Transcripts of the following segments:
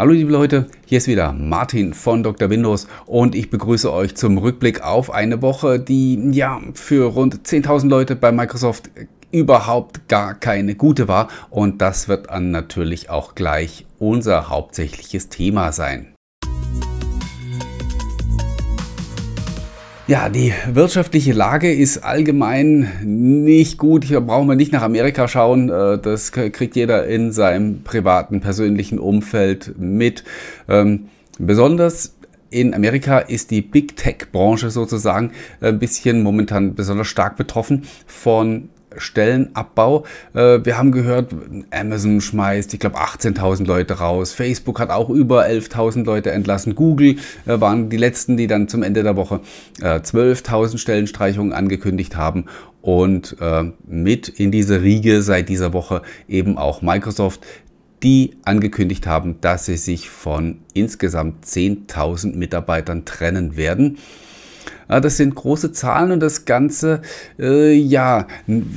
Hallo liebe Leute, hier ist wieder Martin von Dr. Windows und ich begrüße euch zum Rückblick auf eine Woche, die ja für rund 10.000 Leute bei Microsoft überhaupt gar keine gute war und das wird dann natürlich auch gleich unser hauptsächliches Thema sein. Ja, die wirtschaftliche Lage ist allgemein nicht gut. Hier brauchen wir nicht nach Amerika schauen. Äh, das kriegt jeder in seinem privaten, persönlichen Umfeld mit. Ähm, besonders in Amerika ist die Big Tech-Branche sozusagen ein bisschen momentan besonders stark betroffen von Stellenabbau. Äh, wir haben gehört, Amazon schmeißt, ich glaube, 18.000 Leute raus. Facebook hat auch über 11.000 Leute entlassen. Google äh, waren die letzten, die dann zum Ende der Woche 12.000 äh, Stellenstreichungen angekündigt haben. Und mit in diese Riege seit dieser Woche eben auch Microsoft, die angekündigt haben, dass sie sich von insgesamt 10.000 Mitarbeitern trennen werden. Ja, das sind große Zahlen und das Ganze, äh, ja,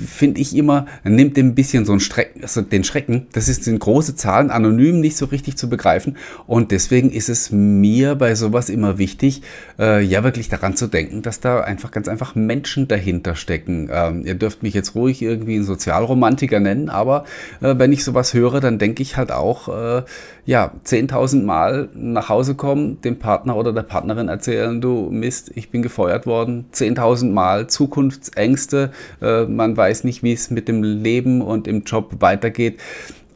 finde ich immer, nimmt ein bisschen so Strecken, also den Schrecken. Das ist, sind große Zahlen, anonym nicht so richtig zu begreifen. Und deswegen ist es mir bei sowas immer wichtig, äh, ja, wirklich daran zu denken, dass da einfach ganz einfach Menschen dahinter stecken. Ähm, ihr dürft mich jetzt ruhig irgendwie einen Sozialromantiker nennen, aber äh, wenn ich sowas höre, dann denke ich halt auch, äh, ja, 10.000 Mal nach Hause kommen, dem Partner oder der Partnerin erzählen, du Mist, ich bin gefeuert worden, 10.000 Mal Zukunftsängste, äh, man weiß nicht, wie es mit dem Leben und im Job weitergeht.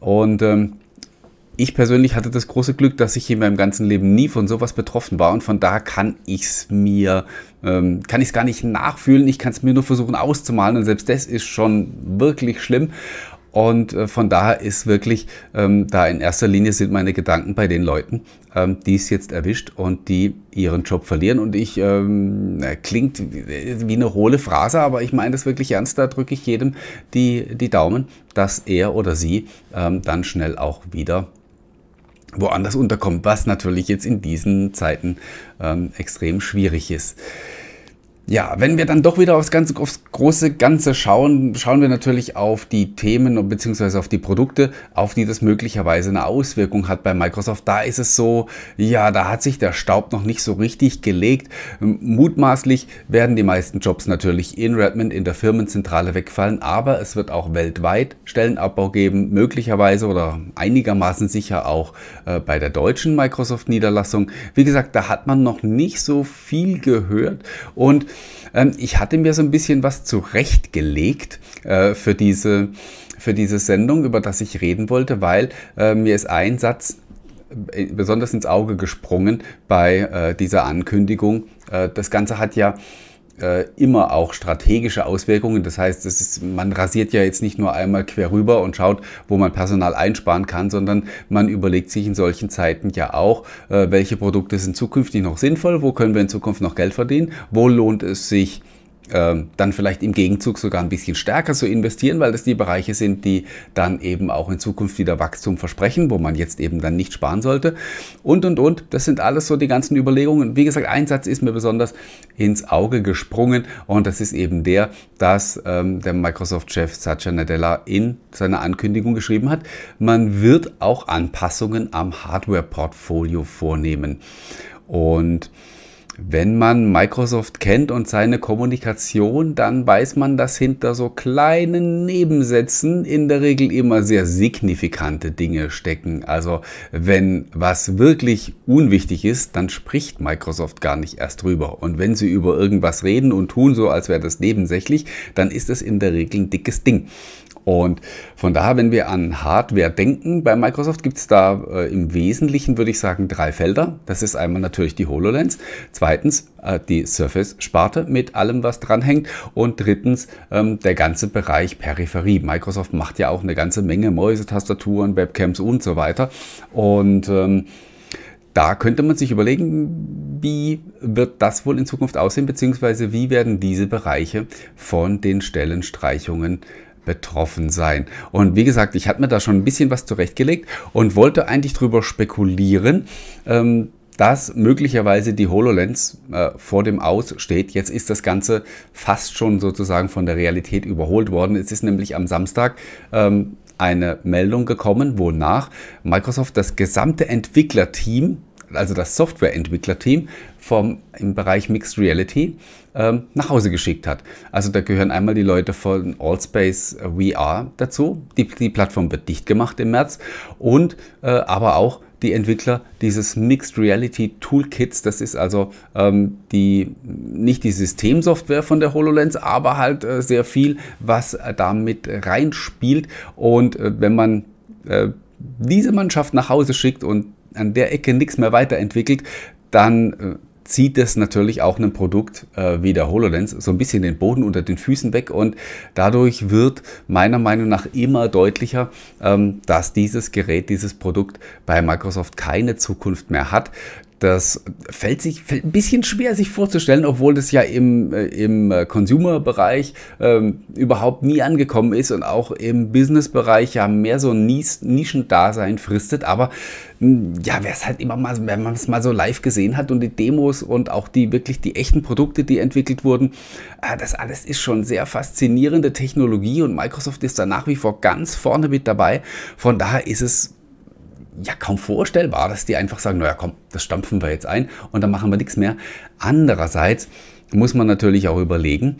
Und ähm, ich persönlich hatte das große Glück, dass ich in meinem ganzen Leben nie von sowas betroffen war und von daher kann ich es mir, ähm, kann ich es gar nicht nachfühlen, ich kann es mir nur versuchen auszumalen und selbst das ist schon wirklich schlimm. Und äh, von daher ist wirklich ähm, da in erster Linie sind meine Gedanken bei den Leuten, ähm, die es jetzt erwischt und die ihren Job verlieren. Und ich, ähm, klingt wie eine hohle Phrase, aber ich meine das wirklich ernst. Da drücke ich jedem die, die Daumen, dass er oder sie ähm, dann schnell auch wieder woanders unterkommt, was natürlich jetzt in diesen Zeiten ähm, extrem schwierig ist. Ja, wenn wir dann doch wieder aufs, ganze, aufs große Ganze schauen, schauen wir natürlich auf die Themen bzw. auf die Produkte, auf die das möglicherweise eine Auswirkung hat bei Microsoft. Da ist es so, ja, da hat sich der Staub noch nicht so richtig gelegt. Mutmaßlich werden die meisten Jobs natürlich in Redmond in der Firmenzentrale wegfallen, aber es wird auch weltweit Stellenabbau geben, möglicherweise oder einigermaßen sicher auch äh, bei der deutschen Microsoft-Niederlassung. Wie gesagt, da hat man noch nicht so viel gehört und ähm, ich hatte mir so ein bisschen was zurechtgelegt äh, für, diese, für diese Sendung, über das ich reden wollte, weil äh, mir ist ein Satz äh, besonders ins Auge gesprungen bei äh, dieser Ankündigung. Äh, das Ganze hat ja äh, immer auch strategische Auswirkungen. Das heißt, ist, man rasiert ja jetzt nicht nur einmal quer rüber und schaut, wo man Personal einsparen kann, sondern man überlegt sich in solchen Zeiten ja auch, äh, welche Produkte sind zukünftig noch sinnvoll, wo können wir in Zukunft noch Geld verdienen, wo lohnt es sich, dann vielleicht im Gegenzug sogar ein bisschen stärker zu investieren, weil das die Bereiche sind, die dann eben auch in Zukunft wieder Wachstum versprechen, wo man jetzt eben dann nicht sparen sollte. Und, und, und. Das sind alles so die ganzen Überlegungen. Wie gesagt, ein Satz ist mir besonders ins Auge gesprungen und das ist eben der, dass ähm, der Microsoft-Chef Satya Nadella in seiner Ankündigung geschrieben hat, man wird auch Anpassungen am Hardware-Portfolio vornehmen. Und wenn man Microsoft kennt und seine Kommunikation, dann weiß man, dass hinter so kleinen Nebensätzen in der Regel immer sehr signifikante Dinge stecken. Also wenn was wirklich unwichtig ist, dann spricht Microsoft gar nicht erst drüber. Und wenn sie über irgendwas reden und tun so, als wäre das nebensächlich, dann ist es in der Regel ein dickes Ding. Und von daher, wenn wir an Hardware denken, bei Microsoft gibt es da äh, im Wesentlichen, würde ich sagen, drei Felder. Das ist einmal natürlich die HoloLens, zweitens äh, die Surface-Sparte mit allem, was dranhängt und drittens ähm, der ganze Bereich Peripherie. Microsoft macht ja auch eine ganze Menge Mäuse, Tastaturen, Webcams und so weiter. Und ähm, da könnte man sich überlegen, wie wird das wohl in Zukunft aussehen, beziehungsweise wie werden diese Bereiche von den Stellenstreichungen betroffen sein. Und wie gesagt, ich hatte mir da schon ein bisschen was zurechtgelegt und wollte eigentlich darüber spekulieren, ähm, dass möglicherweise die HoloLens äh, vor dem Aus steht. Jetzt ist das Ganze fast schon sozusagen von der Realität überholt worden. Es ist nämlich am Samstag ähm, eine Meldung gekommen, wonach Microsoft das gesamte Entwicklerteam, also das Softwareentwicklerteam vom, im Bereich Mixed Reality ähm, nach Hause geschickt hat. Also da gehören einmal die Leute von Allspace VR dazu. Die, die Plattform wird dicht gemacht im März und äh, aber auch die Entwickler dieses Mixed Reality Toolkits. Das ist also ähm, die, nicht die Systemsoftware von der HoloLens, aber halt äh, sehr viel, was äh, damit reinspielt. Und äh, wenn man äh, diese Mannschaft nach Hause schickt und an der Ecke nichts mehr weiterentwickelt, dann äh, zieht es natürlich auch ein Produkt äh, wie der HoloLens so ein bisschen den Boden unter den Füßen weg und dadurch wird meiner Meinung nach immer deutlicher, ähm, dass dieses Gerät, dieses Produkt bei Microsoft keine Zukunft mehr hat. Das fällt sich fällt ein bisschen schwer sich vorzustellen, obwohl das ja im, äh, im äh, Consumer-Bereich ähm, überhaupt nie angekommen ist und auch im Business-Bereich ja mehr so ein Nischendasein fristet. Aber hm, ja, wer es halt immer mal, wenn man es mal so live gesehen hat und die Demos und auch die wirklich die echten Produkte, die entwickelt wurden, äh, das alles ist schon sehr faszinierende Technologie und Microsoft ist da nach wie vor ganz vorne mit dabei. Von daher ist es ja kaum vorstellbar, dass die einfach sagen, naja komm, das stampfen wir jetzt ein und dann machen wir nichts mehr. Andererseits muss man natürlich auch überlegen,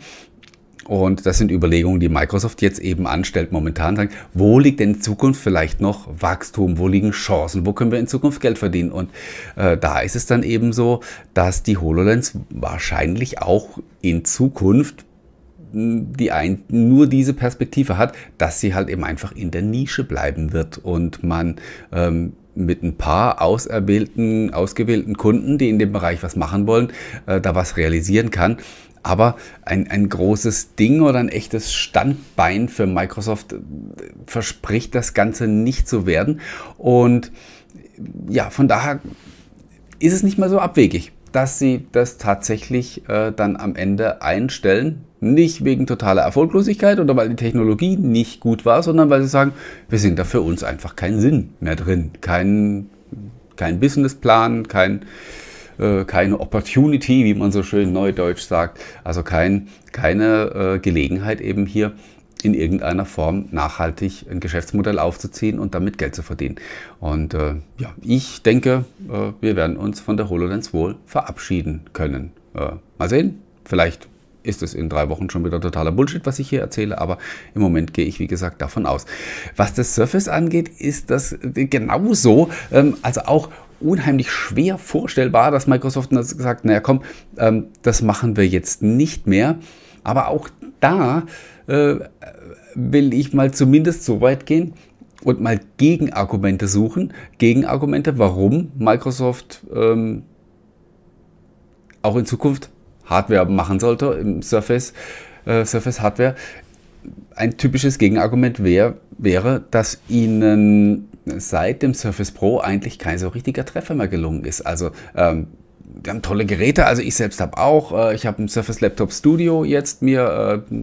und das sind Überlegungen, die Microsoft jetzt eben anstellt, momentan sagen, wo liegt denn in Zukunft vielleicht noch Wachstum, wo liegen Chancen, wo können wir in Zukunft Geld verdienen? Und äh, da ist es dann eben so, dass die HoloLens wahrscheinlich auch in Zukunft die ein, nur diese Perspektive hat, dass sie halt eben einfach in der Nische bleiben wird und man ähm, mit ein paar auserwählten, ausgewählten Kunden, die in dem Bereich was machen wollen, äh, da was realisieren kann. Aber ein, ein großes Ding oder ein echtes Standbein für Microsoft äh, verspricht das Ganze nicht zu werden. Und ja, von daher ist es nicht mal so abwegig, dass sie das tatsächlich äh, dann am Ende einstellen. Nicht wegen totaler Erfolglosigkeit oder weil die Technologie nicht gut war, sondern weil sie sagen, wir sind da für uns einfach keinen Sinn mehr drin. Kein, kein Businessplan, kein, äh, keine Opportunity, wie man so schön neudeutsch sagt. Also kein, keine äh, Gelegenheit eben hier in irgendeiner Form nachhaltig ein Geschäftsmodell aufzuziehen und damit Geld zu verdienen. Und äh, ja, ich denke, äh, wir werden uns von der HoloLens wohl verabschieden können. Äh, mal sehen, vielleicht ist es in drei Wochen schon wieder totaler Bullshit, was ich hier erzähle, aber im Moment gehe ich, wie gesagt, davon aus. Was das Surface angeht, ist das genauso, ähm, also auch unheimlich schwer vorstellbar, dass Microsoft sagt, naja komm, ähm, das machen wir jetzt nicht mehr. Aber auch da äh, will ich mal zumindest so weit gehen und mal Gegenargumente suchen. Gegenargumente, warum Microsoft ähm, auch in Zukunft Hardware machen sollte im Surface, äh, Surface Hardware. Ein typisches Gegenargument wär, wäre, dass ihnen seit dem Surface Pro eigentlich kein so richtiger Treffer mehr gelungen ist. Also ähm, wir haben tolle Geräte, also ich selbst habe auch. Äh, ich habe ein Surface Laptop Studio jetzt mir äh,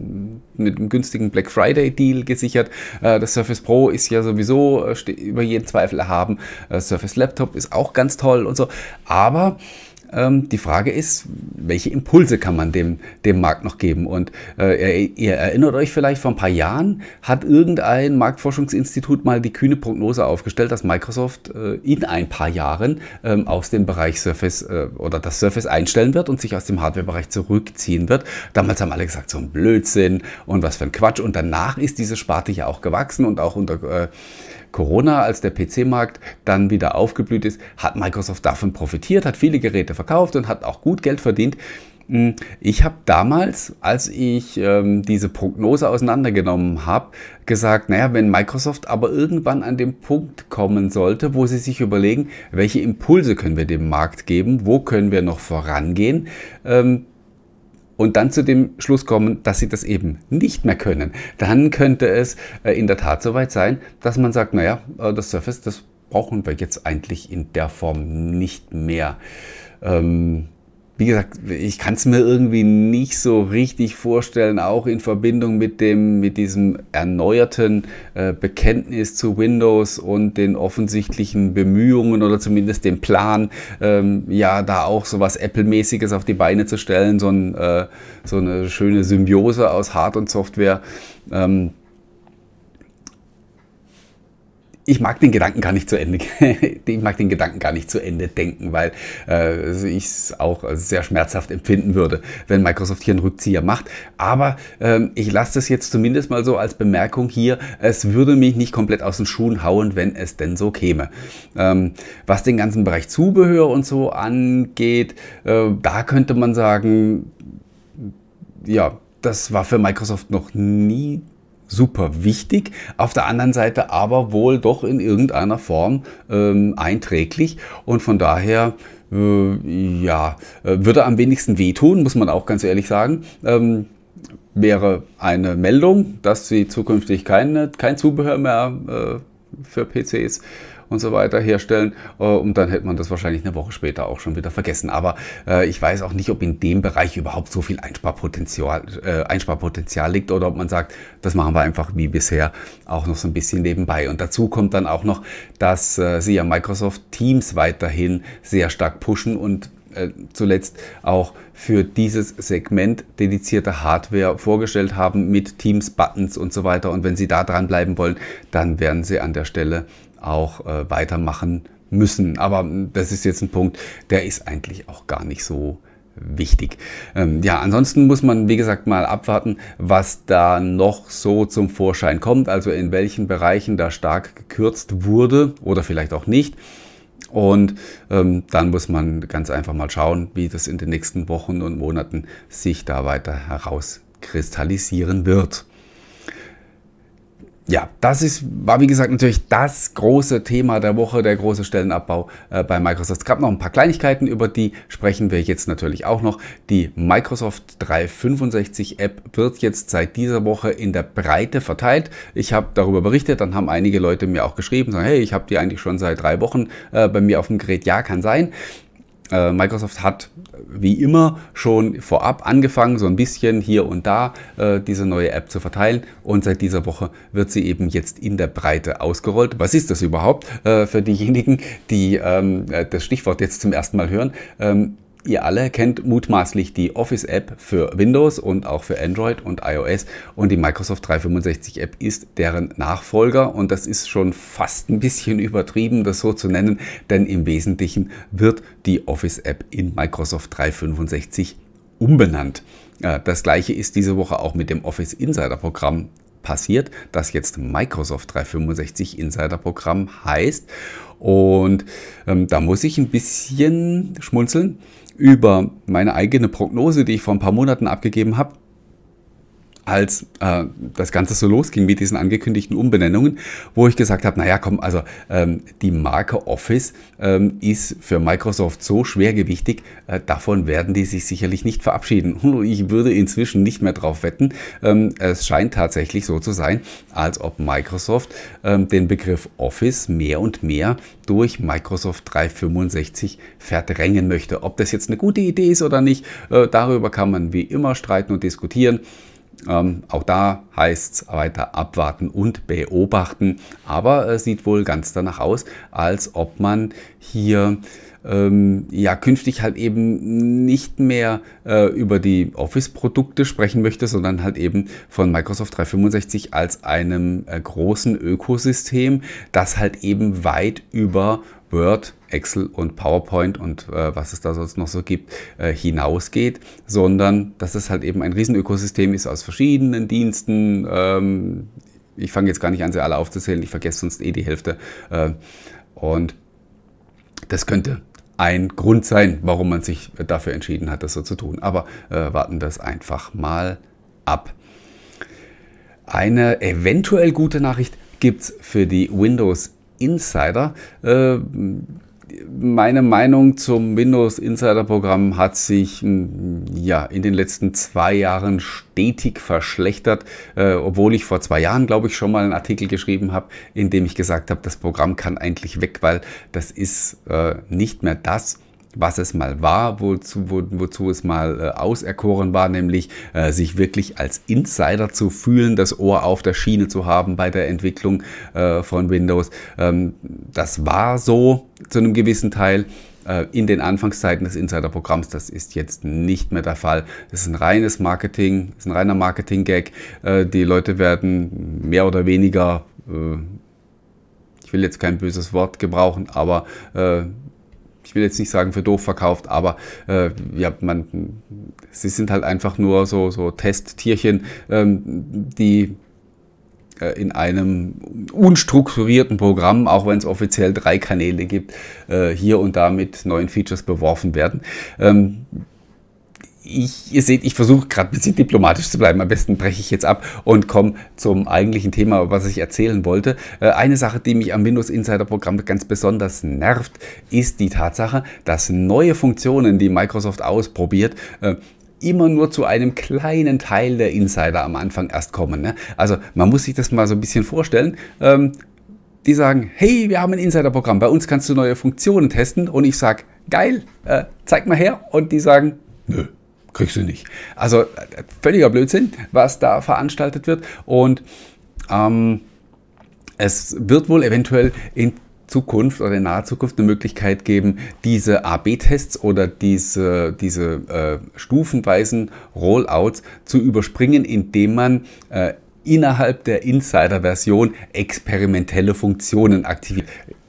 mit einem günstigen Black Friday Deal gesichert. Äh, das Surface Pro ist ja sowieso über jeden Zweifel erhaben. Surface Laptop ist auch ganz toll und so. Aber ähm, die Frage ist, welche Impulse kann man dem, dem Markt noch geben? Und äh, ihr erinnert euch vielleicht, vor ein paar Jahren hat irgendein Marktforschungsinstitut mal die kühne Prognose aufgestellt, dass Microsoft äh, in ein paar Jahren ähm, aus dem Bereich Surface äh, oder das Surface einstellen wird und sich aus dem Hardware-Bereich zurückziehen wird. Damals haben alle gesagt, so ein Blödsinn und was für ein Quatsch. Und danach ist diese Sparte ja auch gewachsen und auch unter äh, Corona, als der PC-Markt dann wieder aufgeblüht ist, hat Microsoft davon profitiert, hat viele Geräte verkauft und hat auch gut Geld verdient. Hm, ich habe damals, als ich ähm, diese Prognose auseinandergenommen habe, gesagt, naja, wenn Microsoft aber irgendwann an den Punkt kommen sollte, wo sie sich überlegen, welche Impulse können wir dem Markt geben, wo können wir noch vorangehen, ähm, und dann zu dem Schluss kommen, dass sie das eben nicht mehr können, dann könnte es äh, in der Tat soweit sein, dass man sagt, naja, äh, das Surface, das brauchen wir jetzt eigentlich in der Form nicht mehr. Ähm, wie gesagt, ich kann es mir irgendwie nicht so richtig vorstellen, auch in Verbindung mit dem, mit diesem erneuerten äh, Bekenntnis zu Windows und den offensichtlichen Bemühungen oder zumindest dem Plan, ähm, ja, da auch so was Apple-mäßiges auf die Beine zu stellen, so, ein, äh, so eine schöne Symbiose aus Hard- und Software. Ähm, ich mag den Gedanken gar nicht zu Ende, ich mag den Gedanken gar nicht zu Ende denken, weil äh, ich es auch sehr schmerzhaft empfinden würde, wenn Microsoft hier einen Rückzieher macht. Aber ähm, ich lasse das jetzt zumindest mal so als Bemerkung hier. Es würde mich nicht komplett aus den Schuhen hauen, wenn es denn so käme. Ähm, was den ganzen Bereich Zubehör und so angeht, äh, da könnte man sagen, ja, das war für Microsoft noch nie super wichtig, auf der anderen Seite aber wohl doch in irgendeiner Form ähm, einträglich und von daher äh, ja, äh, würde am wenigsten wehtun, muss man auch ganz ehrlich sagen. Ähm, wäre eine Meldung, dass sie zukünftig keine, kein Zubehör mehr äh, für PCs und so weiter herstellen. Äh, und dann hätte man das wahrscheinlich eine Woche später auch schon wieder vergessen. Aber äh, ich weiß auch nicht, ob in dem Bereich überhaupt so viel Einsparpotenzial, äh, Einsparpotenzial liegt oder ob man sagt, das machen wir einfach wie bisher auch noch so ein bisschen nebenbei. Und dazu kommt dann auch noch, dass sie ja Microsoft Teams weiterhin sehr stark pushen und zuletzt auch für dieses Segment dedizierte Hardware vorgestellt haben mit Teams, Buttons und so weiter. Und wenn Sie da dranbleiben wollen, dann werden Sie an der Stelle auch äh, weitermachen müssen. Aber das ist jetzt ein Punkt, der ist eigentlich auch gar nicht so wichtig. Ähm, ja, ansonsten muss man, wie gesagt, mal abwarten, was da noch so zum Vorschein kommt, also in welchen Bereichen da stark gekürzt wurde oder vielleicht auch nicht. Und ähm, dann muss man ganz einfach mal schauen, wie das in den nächsten Wochen und Monaten sich da weiter herauskristallisieren wird ja, das ist, war wie gesagt natürlich das große Thema der Woche, der große Stellenabbau äh, bei Microsoft. Es gab noch ein paar Kleinigkeiten, über die sprechen wir jetzt natürlich auch noch. Die Microsoft 365 App wird jetzt seit dieser Woche in der Breite verteilt. Ich habe darüber berichtet, dann haben einige Leute mir auch geschrieben, sagen, hey, ich habe die eigentlich schon seit drei Wochen äh, bei mir auf dem Gerät. Ja, kann sein. Äh, Microsoft hat wie immer schon vorab angefangen, so ein bisschen hier und da äh, diese neue App zu verteilen und seit dieser Woche wird sie eben jetzt in der Breite ausgerollt. Was ist das überhaupt äh, für diejenigen, die ähm, das Stichwort jetzt zum ersten Mal hören? Ähm, Ihr alle kennt mutmaßlich die Office-App für Windows und auch für Android und iOS. Und die Microsoft 365-App ist deren Nachfolger. Und das ist schon fast ein bisschen übertrieben, das so zu nennen, denn im Wesentlichen wird die Office-App in Microsoft 365 umbenannt. Das gleiche ist diese Woche auch mit dem Office Insider Programm passiert, das jetzt Microsoft 365 Insider Programm heißt. Und ähm, da muss ich ein bisschen schmunzeln über meine eigene Prognose, die ich vor ein paar Monaten abgegeben habe als äh, das Ganze so losging mit diesen angekündigten Umbenennungen, wo ich gesagt habe, naja, komm, also ähm, die Marke Office ähm, ist für Microsoft so schwergewichtig, äh, davon werden die sich sicherlich nicht verabschieden. Ich würde inzwischen nicht mehr drauf wetten. Ähm, es scheint tatsächlich so zu sein, als ob Microsoft ähm, den Begriff Office mehr und mehr durch Microsoft 365 verdrängen möchte. Ob das jetzt eine gute Idee ist oder nicht, äh, darüber kann man wie immer streiten und diskutieren. Ähm, auch da heißt es weiter abwarten und beobachten. Aber es sieht wohl ganz danach aus, als ob man hier ähm, ja künftig halt eben nicht mehr äh, über die Office-Produkte sprechen möchte, sondern halt eben von Microsoft 365 als einem äh, großen Ökosystem, das halt eben weit über Word, Excel und PowerPoint und äh, was es da sonst noch so gibt, äh, hinausgeht, sondern dass es halt eben ein Riesenökosystem ist aus verschiedenen Diensten. Ähm, ich fange jetzt gar nicht an, sie alle aufzuzählen, ich vergesse sonst eh die Hälfte. Äh, und das könnte ein Grund sein, warum man sich dafür entschieden hat, das so zu tun. Aber äh, warten das einfach mal ab. Eine eventuell gute Nachricht gibt es für die Windows Insider. Äh, meine Meinung zum Windows Insider Programm hat sich hm, ja in den letzten zwei Jahren stetig verschlechtert, äh, obwohl ich vor zwei Jahren, glaube ich, schon mal einen Artikel geschrieben habe, in dem ich gesagt habe, das Programm kann eigentlich weg, weil das ist äh, nicht mehr das, was es mal war, wozu, wo, wozu es mal äh, auserkoren war, nämlich äh, sich wirklich als Insider zu fühlen, das Ohr auf der Schiene zu haben bei der Entwicklung äh, von Windows. Ähm, das war so zu einem gewissen Teil äh, in den Anfangszeiten des Insider-Programms. Das ist jetzt nicht mehr der Fall. Das ist ein reines Marketing, ist ein reiner Marketing-Gag. Äh, die Leute werden mehr oder weniger äh, will jetzt kein böses Wort gebrauchen, aber ich will jetzt nicht sagen für doof verkauft, aber äh, ja, man, sie sind halt einfach nur so, so Testtierchen, ähm, die äh, in einem unstrukturierten Programm, auch wenn es offiziell drei Kanäle gibt, äh, hier und da mit neuen Features beworfen werden. Ähm, ich, ihr seht, ich versuche gerade ein bisschen diplomatisch zu bleiben. Am besten breche ich jetzt ab und komme zum eigentlichen Thema, was ich erzählen wollte. Äh, eine Sache, die mich am Windows Insider Programm ganz besonders nervt, ist die Tatsache, dass neue Funktionen, die Microsoft ausprobiert, äh, immer nur zu einem kleinen Teil der Insider am Anfang erst kommen. Ne? Also man muss sich das mal so ein bisschen vorstellen. Ähm, die sagen, hey, wir haben ein Insider-Programm, bei uns kannst du neue Funktionen testen. Und ich sage, geil, äh, zeig mal her. Und die sagen, nö, kriegst du nicht. Also äh, völliger Blödsinn, was da veranstaltet wird. Und ähm, es wird wohl eventuell in Zukunft oder in naher Zukunft eine Möglichkeit geben, diese AB-Tests oder diese, diese äh, stufenweisen Rollouts zu überspringen, indem man äh, innerhalb der Insider-Version experimentelle Funktionen aktiviert.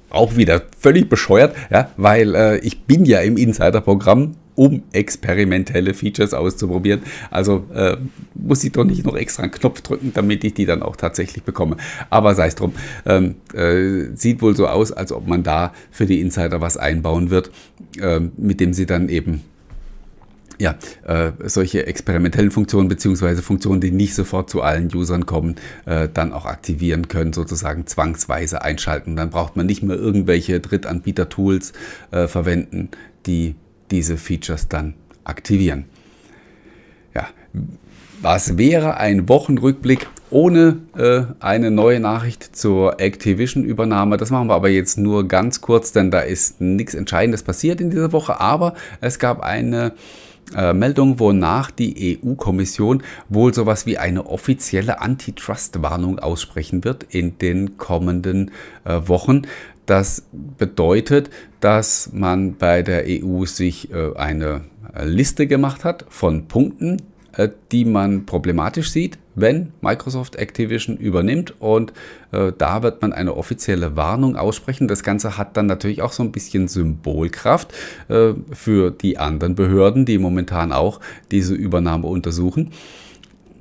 Auch wieder völlig bescheuert, ja, weil äh, ich bin ja im Insider-Programm um experimentelle Features auszuprobieren. Also äh, muss ich doch nicht noch extra einen Knopf drücken, damit ich die dann auch tatsächlich bekomme. Aber sei es drum. Ähm, äh, sieht wohl so aus, als ob man da für die Insider was einbauen wird, äh, mit dem sie dann eben ja, äh, solche experimentellen Funktionen beziehungsweise Funktionen, die nicht sofort zu allen Usern kommen, äh, dann auch aktivieren können, sozusagen zwangsweise einschalten. Dann braucht man nicht mehr irgendwelche Drittanbieter-Tools äh, verwenden, die diese Features dann aktivieren. Ja, was wäre ein Wochenrückblick ohne äh, eine neue Nachricht zur Activision-Übernahme? Das machen wir aber jetzt nur ganz kurz, denn da ist nichts Entscheidendes passiert in dieser Woche. Aber es gab eine äh, Meldung, wonach die EU-Kommission wohl sowas wie eine offizielle Antitrust-Warnung aussprechen wird in den kommenden äh, Wochen. Das bedeutet, dass man bei der EU sich äh, eine Liste gemacht hat von Punkten, äh, die man problematisch sieht, wenn Microsoft Activision übernimmt. Und äh, da wird man eine offizielle Warnung aussprechen. Das Ganze hat dann natürlich auch so ein bisschen Symbolkraft äh, für die anderen Behörden, die momentan auch diese Übernahme untersuchen.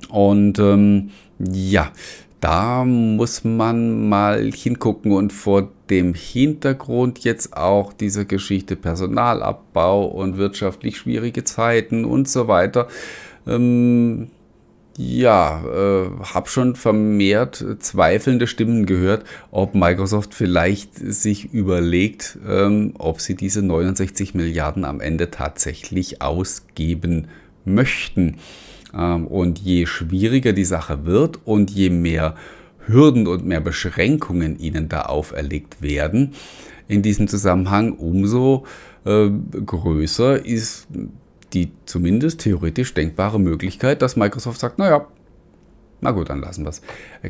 Und ähm, ja, da muss man mal hingucken und vor dem Hintergrund jetzt auch diese Geschichte Personalabbau und wirtschaftlich schwierige Zeiten und so weiter. Ähm, ja, äh, habe schon vermehrt zweifelnde Stimmen gehört, ob Microsoft vielleicht sich überlegt, ähm, ob sie diese 69 Milliarden am Ende tatsächlich ausgeben möchten. Ähm, und je schwieriger die Sache wird und je mehr Hürden und mehr Beschränkungen ihnen da auferlegt werden, in diesem Zusammenhang umso äh, größer ist die zumindest theoretisch denkbare Möglichkeit, dass Microsoft sagt, naja, na gut, dann lassen wir es.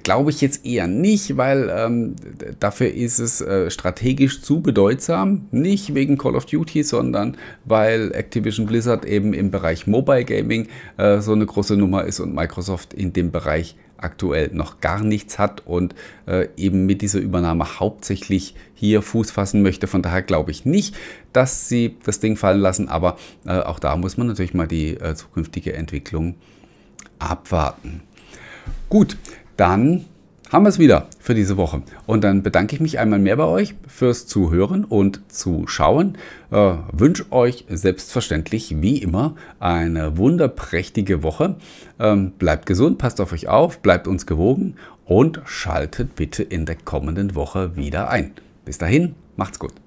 Glaube ich jetzt eher nicht, weil ähm, dafür ist es äh, strategisch zu bedeutsam. Nicht wegen Call of Duty, sondern weil Activision Blizzard eben im Bereich Mobile Gaming äh, so eine große Nummer ist und Microsoft in dem Bereich aktuell noch gar nichts hat und äh, eben mit dieser Übernahme hauptsächlich hier Fuß fassen möchte. Von daher glaube ich nicht, dass sie das Ding fallen lassen, aber äh, auch da muss man natürlich mal die äh, zukünftige Entwicklung abwarten. Gut, dann haben wir es wieder für diese Woche. Und dann bedanke ich mich einmal mehr bei euch fürs Zuhören und Zuschauen. Äh, wünsche euch selbstverständlich wie immer eine wunderprächtige Woche. Ähm, bleibt gesund, passt auf euch auf, bleibt uns gewogen und schaltet bitte in der kommenden Woche wieder ein. Bis dahin, macht's gut.